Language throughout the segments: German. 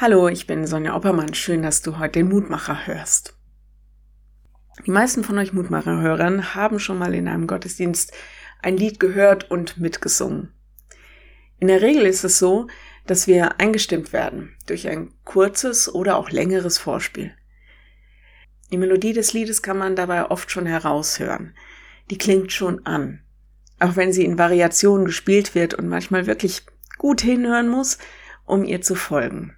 Hallo, ich bin Sonja Oppermann. Schön, dass du heute den Mutmacher hörst. Die meisten von euch Mutmacher-Hörern haben schon mal in einem Gottesdienst ein Lied gehört und mitgesungen. In der Regel ist es so, dass wir eingestimmt werden durch ein kurzes oder auch längeres Vorspiel. Die Melodie des Liedes kann man dabei oft schon heraushören. Die klingt schon an. Auch wenn sie in Variationen gespielt wird und manchmal wirklich gut hinhören muss, um ihr zu folgen.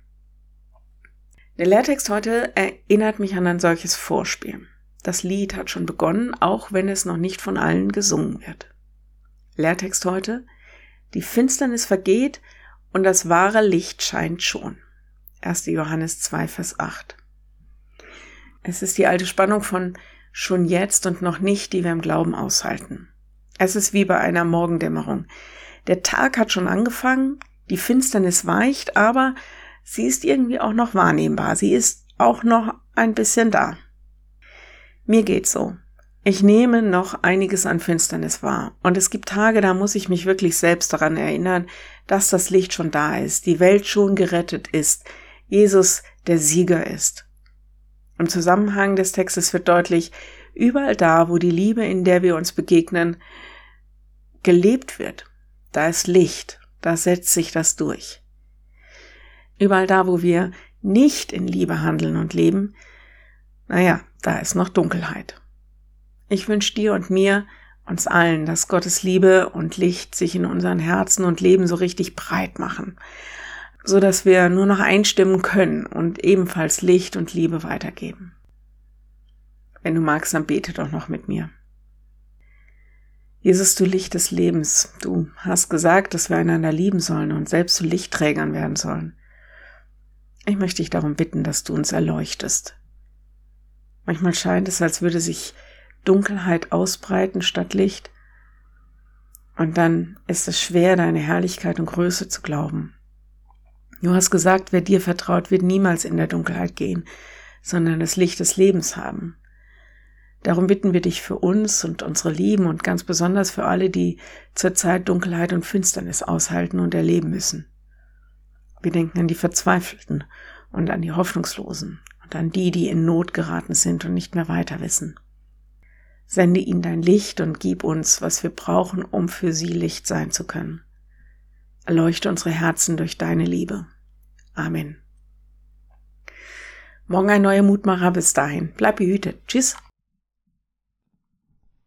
Der Lehrtext heute erinnert mich an ein solches Vorspiel. Das Lied hat schon begonnen, auch wenn es noch nicht von allen gesungen wird. Lehrtext heute. Die Finsternis vergeht und das wahre Licht scheint schon. 1. Johannes 2, Vers 8. Es ist die alte Spannung von schon jetzt und noch nicht, die wir im Glauben aushalten. Es ist wie bei einer Morgendämmerung. Der Tag hat schon angefangen, die Finsternis weicht, aber sie ist irgendwie auch noch wahrnehmbar. Sie ist auch noch ein bisschen da. Mir geht's so. Ich nehme noch einiges an Finsternis wahr. Und es gibt Tage, da muss ich mich wirklich selbst daran erinnern, dass das Licht schon da ist, die Welt schon gerettet ist, Jesus der Sieger ist. Im Zusammenhang des Textes wird deutlich, überall da, wo die Liebe, in der wir uns begegnen, gelebt wird, da ist Licht, da setzt sich das durch. Überall da, wo wir nicht in Liebe handeln und leben, naja, da ist noch Dunkelheit. Ich wünsche dir und mir, uns allen, dass Gottes Liebe und Licht sich in unseren Herzen und Leben so richtig breit machen, so dass wir nur noch einstimmen können und ebenfalls Licht und Liebe weitergeben. Wenn du magst, dann bete doch noch mit mir. Jesus, du Licht des Lebens, du hast gesagt, dass wir einander lieben sollen und selbst zu Lichtträgern werden sollen. Ich möchte dich darum bitten, dass du uns erleuchtest. Manchmal scheint es, als würde sich Dunkelheit ausbreiten statt Licht, und dann ist es schwer, deine Herrlichkeit und Größe zu glauben. Du hast gesagt, wer dir vertraut, wird niemals in der Dunkelheit gehen, sondern das Licht des Lebens haben. Darum bitten wir dich für uns und unsere Lieben und ganz besonders für alle, die zurzeit Dunkelheit und Finsternis aushalten und erleben müssen. Wir denken an die Verzweifelten und an die Hoffnungslosen und an die, die in Not geraten sind und nicht mehr weiter wissen. Sende ihnen dein Licht und gib uns, was wir brauchen, um für sie Licht sein zu können. Erleuchte unsere Herzen durch deine Liebe. Amen. Morgen ein neuer Mutmacher. Bis dahin. Bleib behütet. Tschüss.